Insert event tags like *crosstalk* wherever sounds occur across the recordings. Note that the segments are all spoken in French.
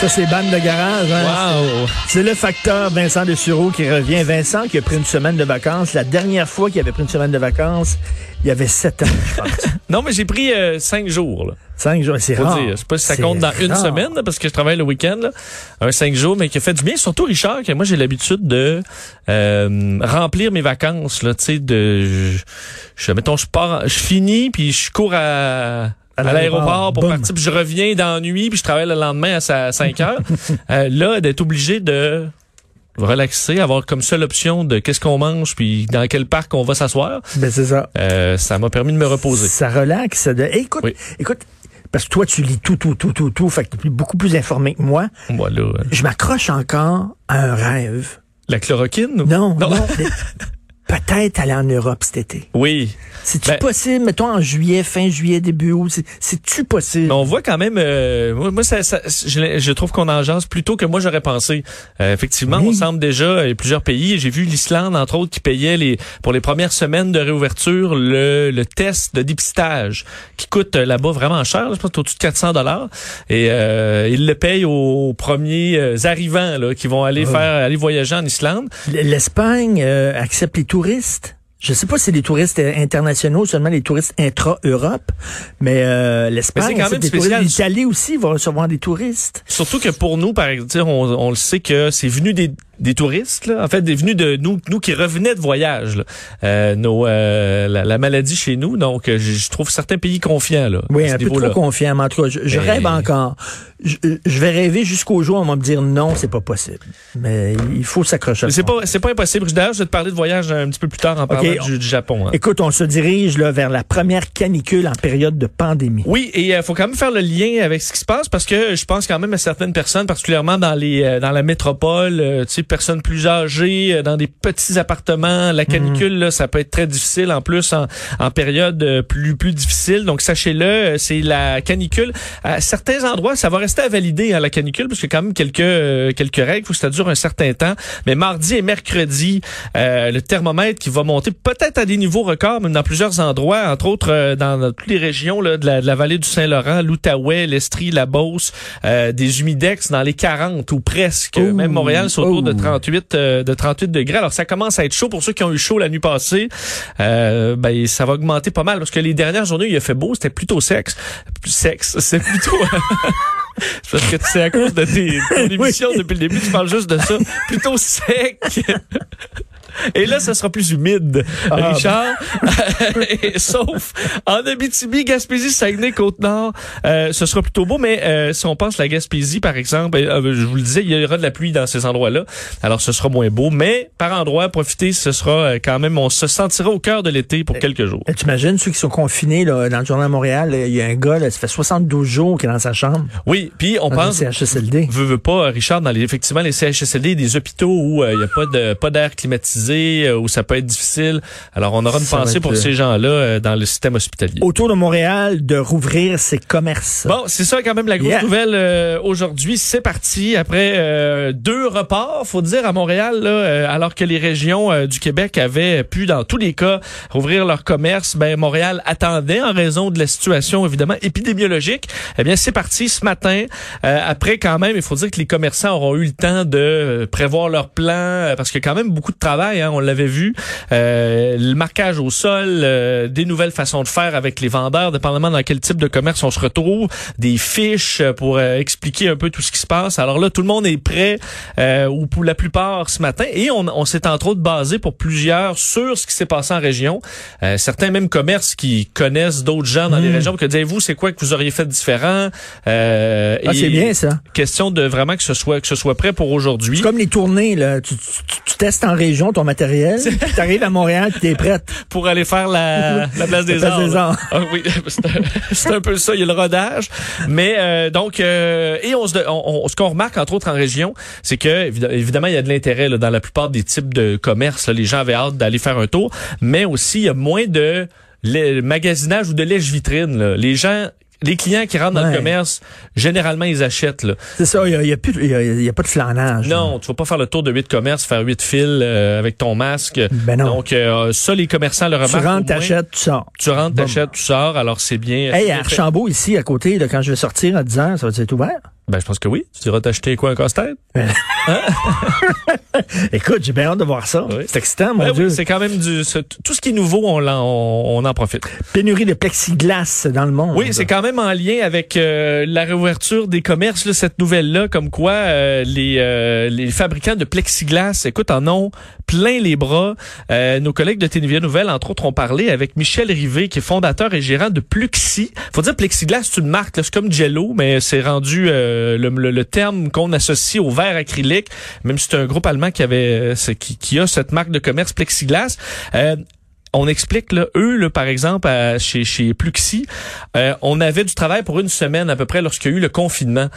Ça, c'est bande de garage. Hein? Wow. C'est le facteur Vincent de Sureau qui revient. Vincent qui a pris une semaine de vacances. La dernière fois qu'il avait pris une semaine de vacances, il y avait sept ans, je pense. *laughs* Non, mais j'ai pris euh, cinq jours. Là. Cinq jours, c'est rare. dire. Je sais pas si ça compte dans une semaine, là, parce que je travaille le week-end. Un cinq jours, mais qui a fait du bien. Surtout Richard, que moi j'ai l'habitude de euh, remplir mes vacances. Là, tu sais, de, je, je- mettons, je pars, je finis, puis je cours à À l'aéroport, pour partir, puis je reviens dans la nuit, puis je travaille le lendemain à sa- 5 *laughs* heures. Euh, là, d'être obligé de relaxer, avoir comme seule option de qu'est-ce qu'on mange, puis dans quel parc on va s'asseoir, Ben, c'est ça. euh, ça m'a permis de me reposer. Ça relaxe. ça de- Hey, écoute, Oui. écoute, parce que toi, tu lis tout, tout, tout, tout, tout. Fait que tu es beaucoup plus informé que moi. Voilà. Je m'accroche encore à un rêve. La chloroquine? ou- Non, non. *laughs* mais Peut-être aller en Europe cet été. Oui. C'est-tu Ben- possible, mettons en juillet, fin juillet, début août? c'est- C'est-tu possible? On voit quand même, euh, moi, ça, ça- je, je trouve qu'on en jase plus tôt que moi j'aurais pensé. Euh, effectivement, Oui. on semble déjà il y a plusieurs pays. J'ai vu l'Islande entre autres qui payait les pour les premières semaines de réouverture le, le test de dépistage qui coûte euh, là-bas vraiment cher. là, je pense au-dessus de 400 dollars et euh, ils le payent aux premiers euh, arrivants là, qui vont aller Ah. faire aller voyager en Islande. L'Espagne euh, accepte les touristes. Je sais pas si c'est les touristes euh, internationaux, seulement les touristes intra-Europe, mais euh, l'Espagne des. L'Italie aussi va recevoir des touristes. Surtout que pour nous, par exemple, on, on le sait que c'est venu des, des touristes, là. en fait, des venus de nous, nous qui revenaient de voyage, là. Euh, nos, euh, la, la maladie chez nous. Donc, euh, je, je trouve certains pays confiants là. Oui, à ce un peu trop confiant, mais en tout cas, je, je Mais- rêve encore. Je, je vais rêver jusqu'au jour où on va me dire non, c'est pas possible. Mais il faut s'accrocher. c'est pas, c'est pas impossible. D'ailleurs, je vais te parler de voyage un petit peu plus tard en parlant on- du, du Japon. hein. Écoute, on se dirige là, vers la première canicule en période de pandémie. Oui, et il faut quand même faire le lien avec ce qui se passe parce que je pense quand même à certaines personnes, particulièrement dans les euh, dans la métropole, euh, tu sais, personnes plus âgées, euh, dans des petits appartements, la canicule là, ça peut être très difficile en plus en, en période euh, plus plus difficile. Donc sachez-le, euh, c'est la canicule. À certains endroits, ça va rester à valider hein, la canicule parce qu'il y a quand même quelques euh, quelques règles, faut que ça dure un certain temps. Mais mardi et mercredi, euh, le thermomètre qui va monter peut-être à des niveaux records, même dans plusieurs endroits, entre autres euh, dans, dans toutes les régions là, de, la, de la vallée du Saint-Laurent, l'Outaouais, l'Estrie, la Beauce, des humidex dans les 40 ou presque. Même Montréal, c'est autour de ouh. 38 euh, de 38 degrés. Alors ça commence à être chaud pour ceux qui ont eu chaud la nuit passée. Euh, ben ça va augmenter pas mal parce que les dernières journées il a fait beau, c'était plutôt sexe, sexe, *laughs* c'est plutôt *laughs* C'est parce que c'est à cause de tes, ton *laughs* émission depuis le début, tu parles juste de ça. Plutôt sec. Et là, ça sera plus humide, Ah, Richard. *laughs* Et sauf en Abitibi, Gaspésie, Saguenay, Côte-Nord, euh, ce sera plutôt beau. Mais euh, si on pense la Gaspésie, par exemple, euh, je vous le disais, il y aura de la pluie dans ces endroits-là. Alors, ce sera moins beau. Mais par endroit, profitez, ce sera euh, quand même, on se sentira au cœur de l'été pour quelques jours. Tu imagines ceux qui sont confinés là, dans le journal à Montréal, il y a un gars, là, ça fait 72 jours qu'il est dans sa chambre. Oui, puis on dans pense... CHSLD. Veux, veux pas, Richard, dans les, effectivement, les CHSLD, des hôpitaux où il n'y a pas de pas d'air climatisé, euh, où ça peut être difficile. Alors, on aura une Ça pensée pour ces gens-là euh, dans le système hospitalier. Autour de Montréal, de rouvrir ses commerces. Bon, c'est ça quand même la grosse Yeah. nouvelle euh, aujourd'hui. C'est parti après euh, deux reports, faut dire à Montréal, là, euh, alors que les régions euh, du Québec avaient pu, dans tous les cas, rouvrir leur commerce. Ben Montréal attendait en raison de la situation évidemment épidémiologique. Eh bien, c'est parti ce matin. Euh, après, quand même, il faut dire que les commerçants auront eu le temps de prévoir leur plan parce qu'il y a quand même beaucoup de travail. Hein, on l'avait vu, Euh, le marquage au sol, euh, des nouvelles façons de faire avec les vendeurs, dépendamment dans quel type de commerce on se retrouve, des fiches euh, pour euh, expliquer un peu tout ce qui se passe. Alors là, tout le monde est prêt, euh, ou pour la plupart ce matin, et on, on s'est entre autres basé pour plusieurs sur ce qui s'est passé en région. Euh, certains même commerces qui connaissent d'autres gens dans les régions, que dites-vous, c'est quoi que vous auriez fait de différent? Euh, Ah, c'est bien ça. Question de vraiment que ce soit que ce soit prêt pour aujourd'hui. C'est comme les tournées, là. Tu, tu- tu testes en région ton matériel, tu arrives à Montréal, tu es prête. pour aller faire la, la place des arts. Ah oui, *laughs* c'est un, peu ça, il y a le rodage. Mais euh, donc, euh, et on, se, on, on- ce qu'on remarque entre autres en région, c'est que évid- évidemment il y a de l'intérêt dans la plupart des types de commerces. là. les gens avaient hâte d'aller faire un tour, mais aussi il y a moins de magasinage ou de lèche vitrine. là. Les gens les clients qui rentrent dans Ouais. le commerce, généralement, ils achètent. Là. C'est ça, il n'y a, y a plus- y a- y a pas de flanage. Non, tu vas pas faire le tour de huit commerces, faire huit fils euh, avec ton masque. Ben non. Donc, euh, ça, les commerçants le Tu remarquent. au rentres, t'achètes, tu sors. Tu rentres, Bon. t'achètes, tu sors. Alors, c'est bien. Hey, à. Archambault, ici, à côté, là, quand je vais sortir à 10 heures, ça va être ouvert? Ben, je pense que oui. Tu iras t'acheter quoi, un casse-tête? *laughs* Écoute, j'ai bien hâte de voir ça. Oui. C'est excitant, mon Ben Dieu. oui, c'est quand même du, tout ce qui est nouveau, on, l'en- on, on en profite. Pénurie de plexiglas dans le monde. Oui, c'est quand même en lien avec euh, la réouverture des commerces, là, cette nouvelle-là, comme quoi euh, les, euh, les fabricants de plexiglas, écoute, en ont plein les bras. Nos collègues de Télévision Nouvelle, entre autres, ont parlé avec Michel Rivet, qui est fondateur et gérant de Pluxi. Faut dire plexiglas, c'est une marque, c'est comme Jello, mais c'est rendu euh, le, le- le terme qu'on associe au verre acrylique, même si c'est un groupe allemand qui avait euh, qui, qui a cette marque de commerce plexiglas. Euh, on explique là, eux là, par exemple à- chez chez Pluxi, euh, on avait du travail pour une semaine à peu près lorsqu'il y a eu le confinement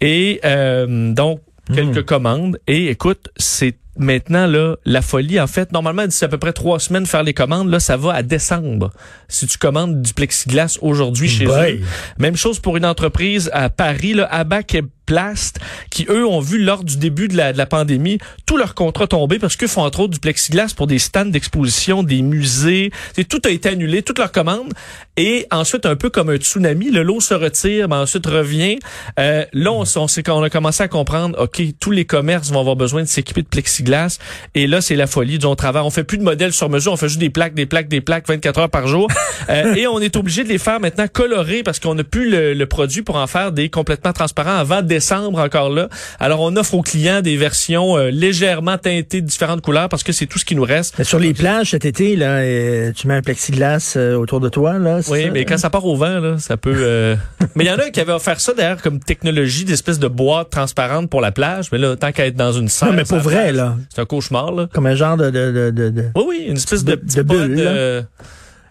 et euh, donc quelques commandes et écoute c'est maintenant là la folie en fait normalement c'est à peu près trois semaines faire les commandes là ça va à décembre. Si tu commandes du plexiglas aujourd'hui chez Boy. eux même chose pour une entreprise à Paris là Abac et Plast qui eux ont vu lors du début de la, de la pandémie tous leurs contrats tomber parce qu'ils font entre autres du plexiglas pour des stands d'exposition, des musées, tout a été annulé, toutes leurs commandes et ensuite un peu comme un tsunami, le lot se retire, mais ensuite revient. Euh, là on, on qu'on a commencé à comprendre, ok, tous les commerces vont avoir besoin de s'équiper de plexiglas et là c'est la folie du on travaille, on fait plus de modèles sur mesure, on fait juste des plaques, des plaques, des plaques 24 heures par jour *laughs* Euh, et on est obligé de les faire maintenant colorés parce qu'on n'a plus le, le produit pour en faire des complètement transparents avant décembre encore là. Alors on offre aux clients des versions euh, légèrement teintées de différentes couleurs parce que c'est tout ce qui nous reste. Mais sur les plages cet été, là, euh, tu mets un plexiglas euh, autour de toi, là. C'est Oui, ça? mais quand ça part au vent, là, ça peut. euh, *laughs* mais il y en a qui avaient offert ça d'ailleurs comme technologie d'espèce de boîte transparente pour la plage. Mais là, tant qu'à être dans une salle, Non, mais pour vrai, plage, là. c'est un cauchemar là. Comme un genre de... de, de, de, Oui, oui, une espèce de, De- bulle,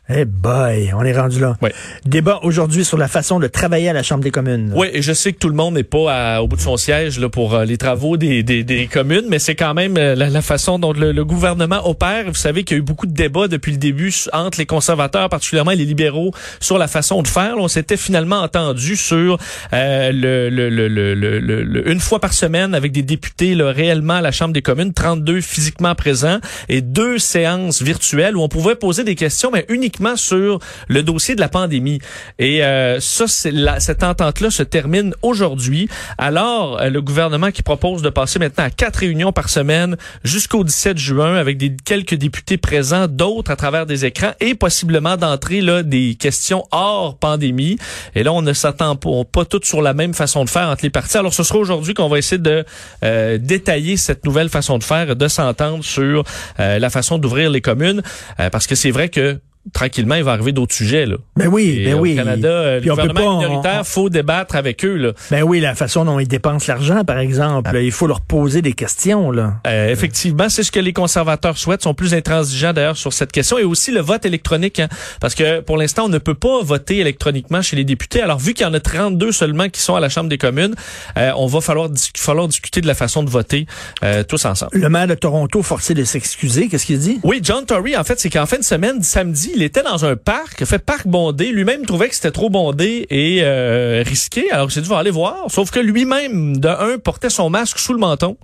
Eh boy, on est rendu là. Ouais. Débat aujourd'hui sur la façon de travailler à la Chambre des communes. Oui, et je sais que tout le monde n'est pas à- au bout de son siège là, pour euh, les travaux des, des, des communes, mais c'est quand même euh, la, la façon dont le, le gouvernement opère. Vous savez qu'il y a eu beaucoup de débats depuis le début entre les conservateurs, particulièrement les libéraux, sur la façon de faire. Là, on s'était finalement entendu sur euh, le, le, le, le, le- le- le- une fois par semaine avec des députés là, réellement à la Chambre des communes, 32 physiquement présents et deux séances virtuelles où on pouvait poser des questions, mais uniquement sur le dossier de la pandémie. Et euh, ça, la- cette entente-là se termine aujourd'hui. Alors, euh, le gouvernement qui propose de passer maintenant à quatre réunions par semaine jusqu'au 17 juin avec des quelques députés présents, d'autres à travers des écrans et possiblement d'entrer là des questions hors pandémie. Et là, on ne s'attend pas, pas toutes sur la même façon de faire entre les partis. Alors, ce sera aujourd'hui qu'on va essayer de euh, détailler cette nouvelle façon de faire, de s'entendre sur euh, la façon d'ouvrir les communes, euh, parce que c'est vrai que tranquillement, il va arriver d'autres sujets. Là. Ben oui, Et ben au oui. Canada, euh, le Puis on peut gouvernement pas- minoritaire, on- faut débattre avec eux. Là. Ben oui, la façon dont ils dépensent l'argent, par exemple. Il faut leur poser des questions, là. Euh, effectivement, c'est ce que les conservateurs souhaitent, sont plus intransigeants d'ailleurs sur cette question, et aussi le vote électronique, hein, parce que pour l'instant, on ne peut pas voter électroniquement chez les députés. Alors, vu qu'il y en a 32 seulement qui sont à la Chambre des communes, euh, on va falloir, dis- falloir discuter de la façon de voter euh, tous ensemble. Le maire de Toronto forcé de s'excuser, qu'est-ce qu'il dit? Oui, John Tory, en fait, c'est qu'en fin de semaine, samedi, il était dans un parc, il fait parc bondé. Lui-même trouvait que c'était trop bondé et euh, risqué. Alors, j'ai dit, va aller voir. Sauf que lui-même, de un, portait son masque sous le menton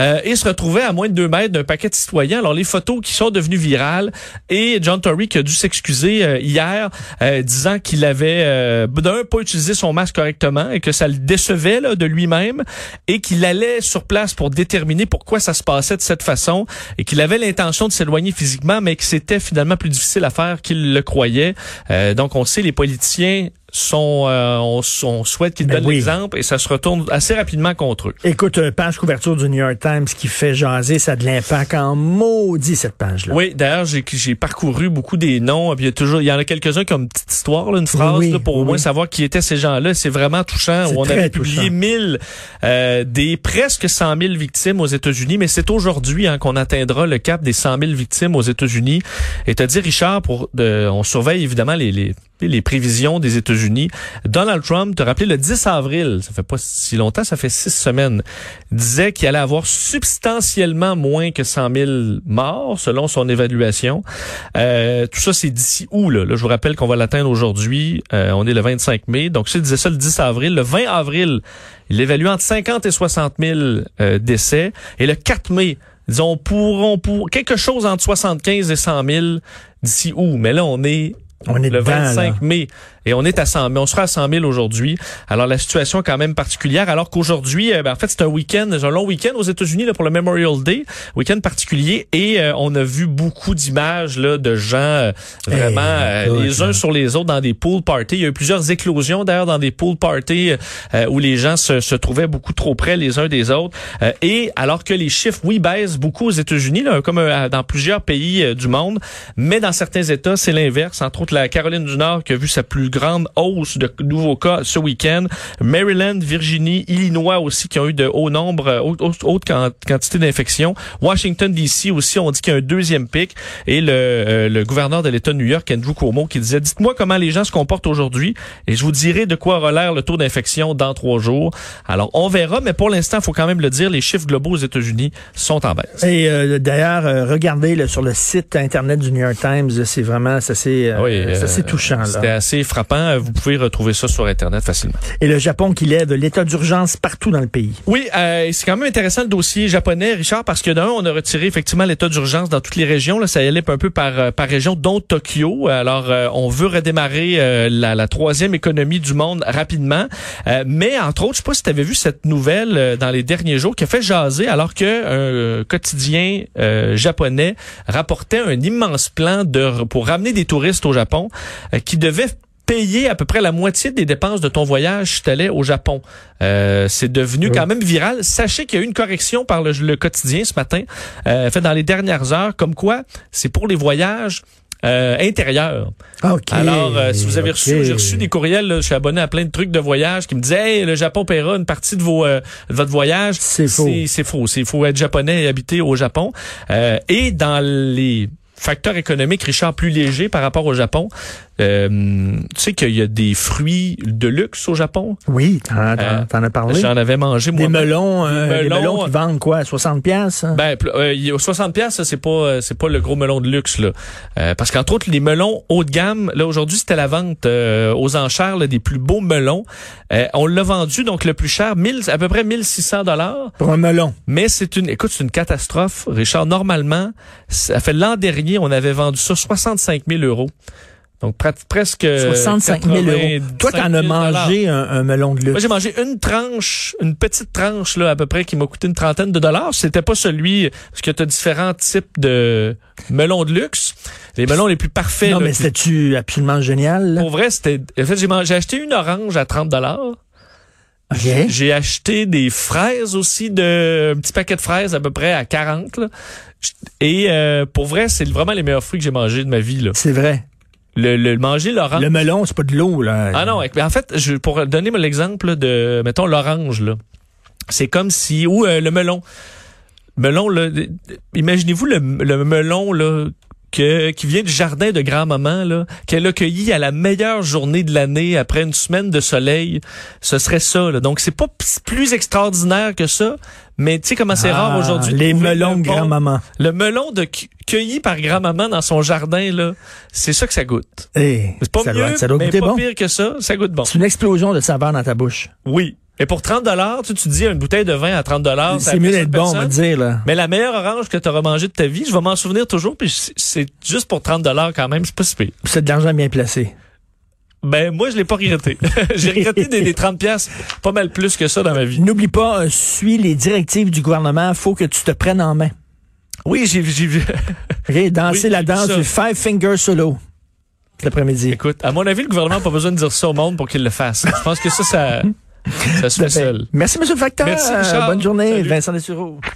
euh, et se retrouvait à moins de deux mètres d'un paquet de citoyens. Alors, les photos qui sont devenues virales et John Tory qui a dû s'excuser euh, hier, euh, disant qu'il avait, euh, d'un, pas utilisé son masque correctement et que ça le décevait là, de lui-même et qu'il allait sur place pour déterminer pourquoi ça se passait de cette façon et qu'il avait l'intention de s'éloigner physiquement, mais que c'était finalement plus difficile à faire qu'il le croyait. Euh, donc, on sait, les politiciens sont, euh, on, on souhaite qu'ils Ben donnent oui. l'exemple et ça se retourne assez rapidement contre eux. Écoute, page couverture du New York Times qui fait jaser, ça a de l'impact en maudit, cette page-là. Oui, d'ailleurs, j'ai parcouru beaucoup des noms. Puis il y a toujours, il y en a quelques-uns comme une petite histoire, là, une phrase Oui, là, pour oui, au moins savoir qui étaient ces gens-là. C'est vraiment touchant. On avait publié touchant. 1000 euh, des presque 100 000 victimes aux États-Unis, mais c'est aujourd'hui hein, qu'on atteindra le cap des 100 000 victimes aux États-Unis. Et te dire, Richard, pour de, on surveille évidemment les, les les prévisions des États-Unis. Donald Trump, te rappelé le 10 avril, ça fait pas si longtemps, ça fait six semaines, disait qu'il allait avoir substantiellement moins que 100 000 morts, selon son évaluation. Euh, tout ça, c'est d'ici où, là? je vous rappelle qu'on va l'atteindre aujourd'hui. Euh, on est le 25 mai. Donc, s'il disait ça le 10 avril, le 20 avril, il évalue entre 50 et 60 000 euh, décès. Et le 4 mai, disons, pourront pour quelque chose entre 75 et 100 000 d'ici où? Mais là, on est on est le dedans, 25 là. mai et on est à 100 000. On sera à 100 000 aujourd'hui. Alors la situation est quand même particulière. Alors qu'aujourd'hui, euh, ben, en fait, c'est un week-end, c'est un long week-end aux États-Unis pour le Memorial Day, week-end particulier. Et euh, on a vu beaucoup d'images là de gens euh, vraiment euh, les uns là. sur les autres dans des pool parties. Il y a eu plusieurs éclosions d'ailleurs dans des pool parties euh, où les gens se, se trouvaient beaucoup trop près les uns des autres. Euh, et alors que les chiffres, oui, baissent beaucoup aux États-Unis, comme euh, dans plusieurs pays euh, du monde, mais dans certains États, c'est l'inverse. Entre autres, la Caroline du Nord qui a vu sa plus grande hausse de nouveaux cas ce week-end. Maryland, Virginie, Illinois aussi qui ont eu de hauts nombres, euh, haute, haute- haute quan- quantité d'infections. Washington DC aussi, on dit qu'il y a un deuxième pic. Et le, euh, le gouverneur de l'État de New York, Andrew Cuomo, qui disait, dites-moi comment les gens se comportent aujourd'hui et je vous dirai de quoi l'air le taux d'infection dans trois jours. Alors, on verra, mais pour l'instant, il faut quand même le dire, les chiffres globaux aux États-Unis sont en baisse. Et euh, d'ailleurs, euh, regardez là, sur le site internet du New York Times, c'est vraiment ça c'est euh, Oui, ça, euh, c'est touchant. C'était assez frappant. Vous pouvez retrouver ça sur Internet facilement. Et le Japon qui lève l'état d'urgence partout dans le pays. Oui, euh, c'est quand même intéressant le dossier japonais, Richard, parce que d'un, on a retiré effectivement l'état d'urgence dans toutes les régions. Là, ça y allait un peu par, euh, par région, dont Tokyo. Alors, euh, on veut redémarrer euh, la, la troisième économie du monde rapidement. Euh, mais entre autres, je sais pas si tu avais vu cette nouvelle euh, dans les derniers jours qui a fait jaser, alors que un quotidien euh, japonais rapportait un immense plan de pour ramener des touristes au Japon euh, qui devait payer à peu près la moitié des dépenses de ton voyage si tu allais au Japon. Euh, c'est devenu Oui. quand même viral. Sachez qu'il y a eu une correction par le, le quotidien ce matin, euh, fait dans les dernières heures, comme quoi c'est pour les voyages euh, intérieurs. OK. Alors, euh, si vous avez reçu, j'ai reçu des courriels, là, je suis abonné à plein de trucs de voyage qui me disaient, hey, le Japon paiera une partie de vos euh, de votre voyage. C'est faux. C'est faux. C'est faut être japonais et habiter au Japon. Euh, et dans les facteurs économiques, Richard, plus légers par rapport au Japon, euh, tu sais qu'il y a des fruits de luxe au Japon? Oui, t'en, Euh, t'en as parlé. J'en avais mangé moi. Des melons, euh, Des des melons, qui vendent quoi, 60 pièces Ben, pl- euh, 60 pièces, c'est pas euh, c'est pas le gros melon de luxe là. Euh, parce qu'entre autres les melons haut de gamme, là aujourd'hui c'était la vente euh, aux enchères là, des plus beaux melons. Euh, on l'a vendu donc le plus cher 1000 à peu près 1600 dollars, pour un melon. mais c'est une écoute, c'est une catastrophe. Richard normalement, ça fait l'an dernier, on avait vendu ça 65 000 euros. Donc prat- presque 65 000 euros. 85 Toi, t'en as 000 mangé un, un melon de moi, luxe. j'ai mangé une tranche, une petite tranche, là, à peu près, qui m'a coûté une trentaine de dollars. C'était pas celui, parce que tu as différents types de melons de luxe. Les melons les plus parfaits, non, là, mais qui- c'était-tu absolument génial? là? pour vrai, c'était, en fait, j'ai, mangé- j'ai acheté une orange à 30 dollars. OK. J'ai acheté des fraises aussi de, un petit paquet de fraises à peu près à 40, là. Et, euh, pour vrai, c'est vraiment les meilleurs fruits que j'ai mangés de ma vie, là. C'est vrai. Le, le manger l'orange. Le melon, c'est pas de l'eau, là. Ah non, mais en fait, je, pour donner l'exemple de, mettons, l'orange, là, c'est comme si, ou euh, le melon. Melon, là, imaginez-vous le, le melon, là, que, qui vient du jardin de grand-maman, là, qu'elle a cueilli à la meilleure journée de l'année après une semaine de soleil. Ce serait ça, là. Donc, c'est pas plus extraordinaire que ça, mais tu sais comment c'est rare Ah, aujourd'hui. Les melons le de bon- grand-maman. Le melon de cu- cueilli par grand-maman dans son jardin, là, c'est ça que ça goûte. Eh, C'est pas ça mieux, doit, ça doit mais goûter pas bon. pire que ça, ça goûte bon. C'est une explosion de saveur dans ta bouche. Oui. Et pour 30 dollars, tu, tu dis une bouteille de vin à 30 dollars, C'est mieux d'être bon, on va dire, là. Mais la meilleure orange que tu auras mangée de ta vie, je vais m'en souvenir toujours, puis c'est- juste pour 30 dollars quand même, c'est pas si pire. C'est de l'argent bien placé. Ben moi je l'ai pas regretté. *laughs* J'ai regretté des, des 30 pièces pas mal plus que ça dans ma vie. N'oublie pas, euh, suis les directives du gouvernement. faut que tu te prennes en main. Oui, j'ai vu j'ai vu. *laughs* OK? Danser Oui, la danse du Five Finger Solo cet après-midi. Écoute, à mon avis, le gouvernement n'a pas besoin de dire ça au monde pour qu'il le fasse. Je pense que ça ça *laughs* ça se fait seul. Merci, M. facteur. Merci, Richard. Bonne journée. Salut. Vincent Dessureau.